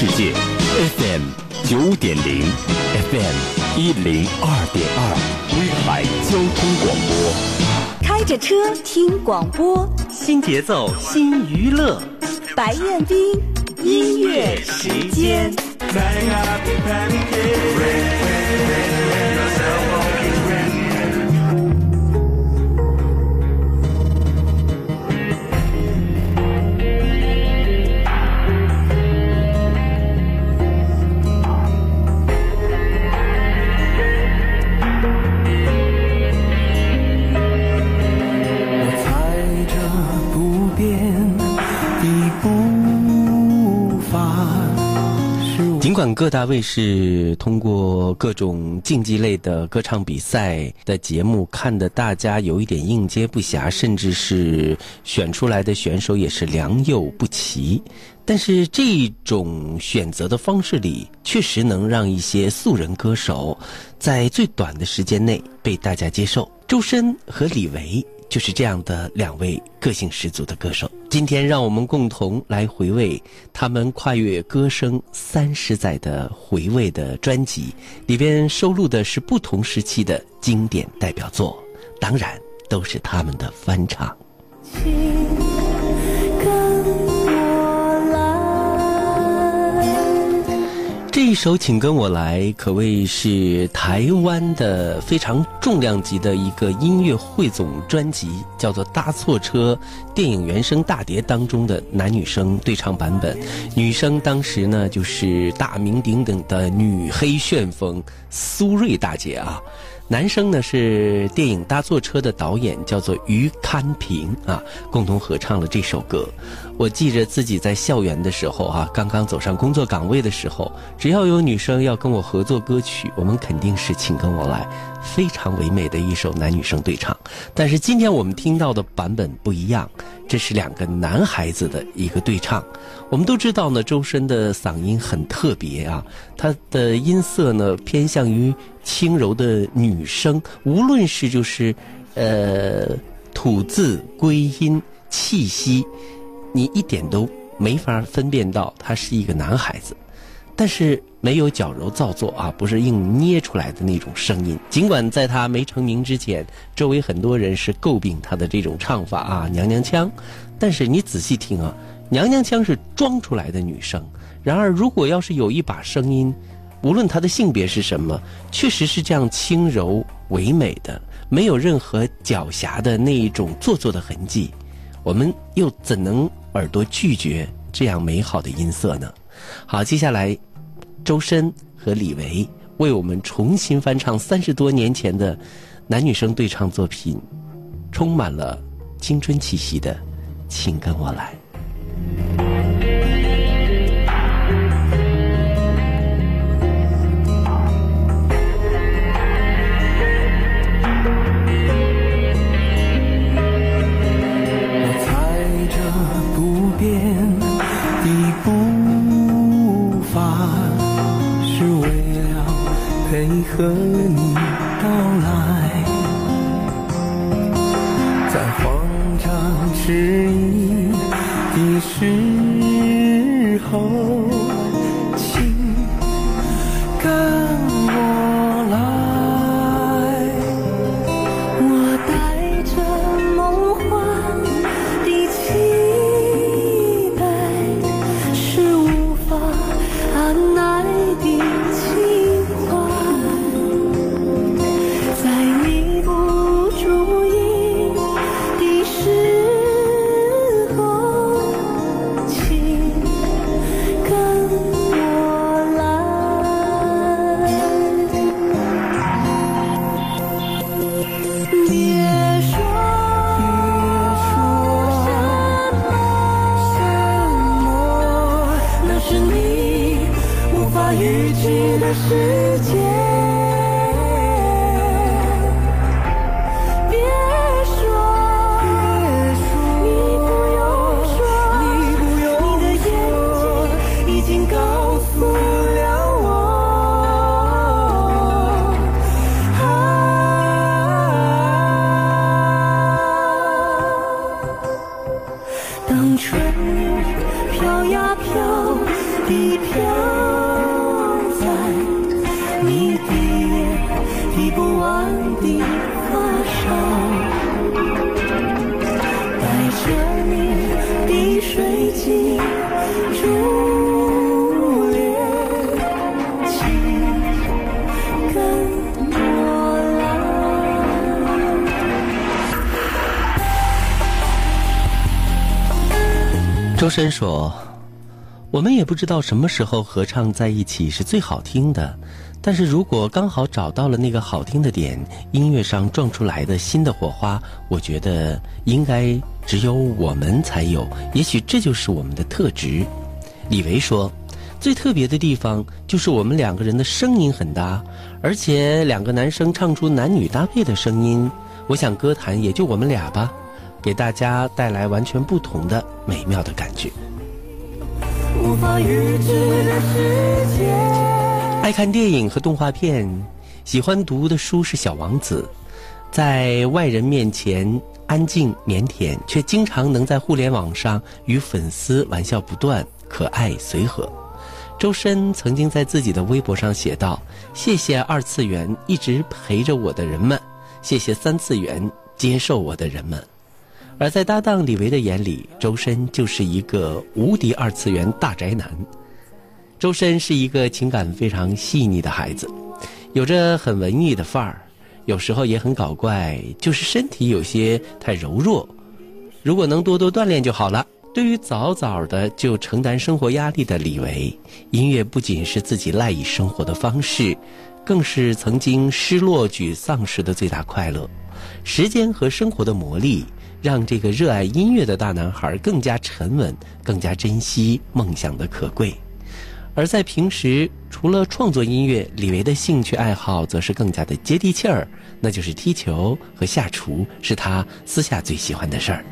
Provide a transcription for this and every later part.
世界，FM 九点零，FM 一零二点二，威海交通广播。开着车听广播，新节奏新娱乐，白彦斌音乐时间。各大卫视通过各种竞技类的歌唱比赛的节目看得大家有一点应接不暇，甚至是选出来的选手也是良莠不齐，但是这种选择的方式里，确实能让一些素人歌手在最短的时间内被大家接受。周深和李维。就是这样的两位个性十足的歌手，今天让我们共同来回味他们跨越歌声三十载的回味的专辑，里边收录的是不同时期的经典代表作，当然都是他们的翻唱。一首《请跟我来》可谓是台湾的非常重量级的一个音乐汇总专辑，叫做《搭错车》电影原声大碟当中的男女生对唱版本。女生当时呢就是大名鼎鼎的女黑旋风苏芮大姐啊。男生呢是电影《搭错车》的导演，叫做于堪平啊，共同合唱了这首歌。我记着自己在校园的时候啊，刚刚走上工作岗位的时候，只要有女生要跟我合作歌曲，我们肯定是请跟我来，非常唯美的一首男女生对唱。但是今天我们听到的版本不一样，这是两个男孩子的一个对唱。我们都知道呢，周深的嗓音很特别啊，他的音色呢偏向于轻柔的女声，无论是就是，呃，吐字归音、气息，你一点都没法分辨到他是一个男孩子，但是没有矫揉造作啊，不是硬捏出来的那种声音。尽管在他没成名之前，周围很多人是诟病他的这种唱法啊，娘娘腔，但是你仔细听啊。娘娘腔是装出来的女生，然而如果要是有一把声音，无论他的性别是什么，确实是这样轻柔唯美的，没有任何狡黠的那一种做作的痕迹，我们又怎能耳朵拒绝这样美好的音色呢？好，接下来，周深和李维为我们重新翻唱三十多年前的男女生对唱作品，充满了青春气息的，请跟我来。和你到来，在慌张迟疑。的时那雨季的世界，别说你不用说，你不用说，你的眼角已经告诉了我当春飘呀飘。地飘周深说：“我们也不知道什么时候合唱在一起是最好听的，但是如果刚好找到了那个好听的点，音乐上撞出来的新的火花，我觉得应该只有我们才有，也许这就是我们的特质。”李维说：“最特别的地方就是我们两个人的声音很搭，而且两个男生唱出男女搭配的声音，我想歌坛也就我们俩吧。”给大家带来完全不同的美妙的感觉。爱看电影和动画片，喜欢读的书是《小王子》。在外人面前安静腼腆，却经常能在互联网上与粉丝玩笑不断，可爱随和。周深曾经在自己的微博上写道：“谢谢二次元一直陪着我的人们，谢谢三次元接受我的人们。”而在搭档李维的眼里，周深就是一个无敌二次元大宅男。周深是一个情感非常细腻的孩子，有着很文艺的范儿，有时候也很搞怪，就是身体有些太柔弱。如果能多多锻炼就好了。对于早早的就承担生活压力的李维，音乐不仅是自己赖以生活的方式，更是曾经失落沮丧时的最大快乐。时间和生活的磨砺。让这个热爱音乐的大男孩更加沉稳，更加珍惜梦想的可贵。而在平时，除了创作音乐，李维的兴趣爱好则是更加的接地气儿，那就是踢球和下厨，是他私下最喜欢的事儿。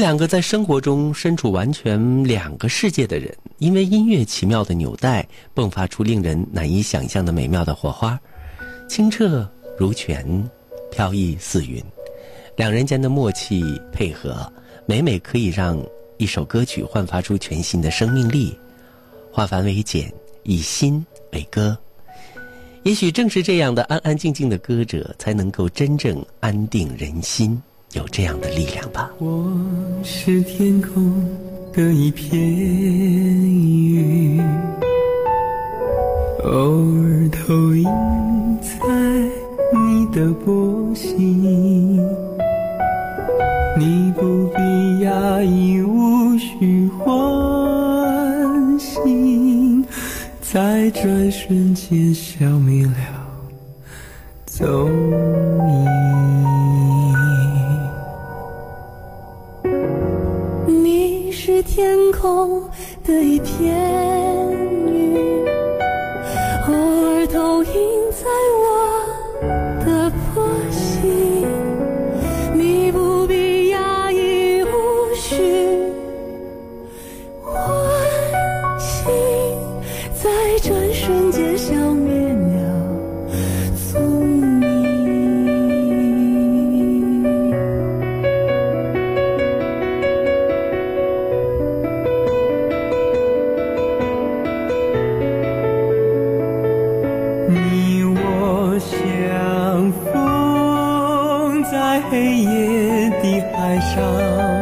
两个在生活中身处完全两个世界的人，因为音乐奇妙的纽带，迸发出令人难以想象的美妙的火花，清澈如泉，飘逸似云。两人间的默契配合，每每可以让一首歌曲焕发出全新的生命力。化繁为简，以心为歌。也许正是这样的安安静静的歌者，才能够真正安定人心。有这样的力量吧。我是天空的一片云，偶尔投影在你的波心。你不必压抑，无需唤醒，在转瞬间消灭了踪的一片在黑夜的海上，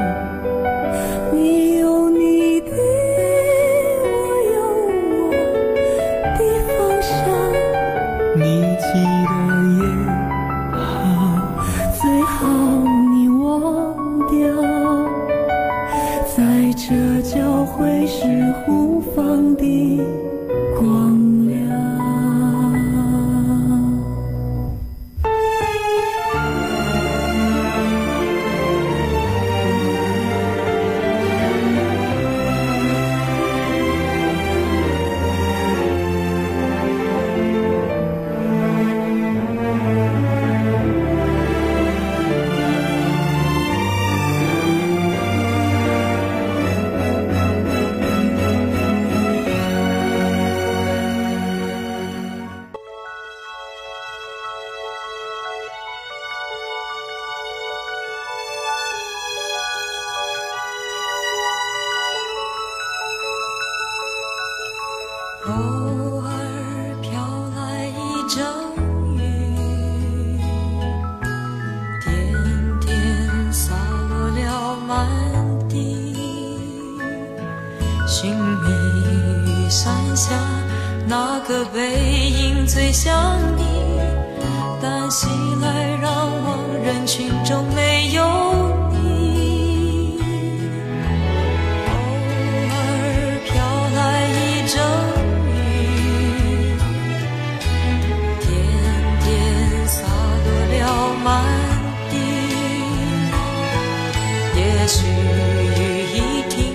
也许雨一停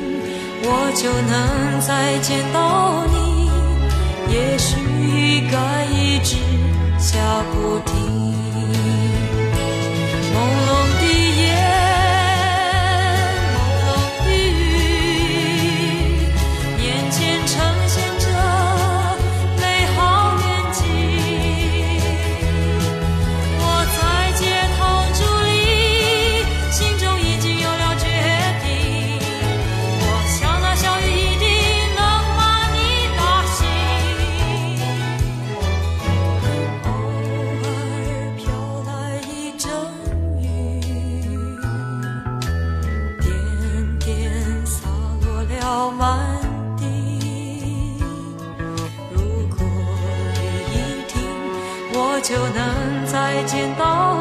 我就能再见到你。也许雨该一直下不停。满地。如果雨一停我就能再见到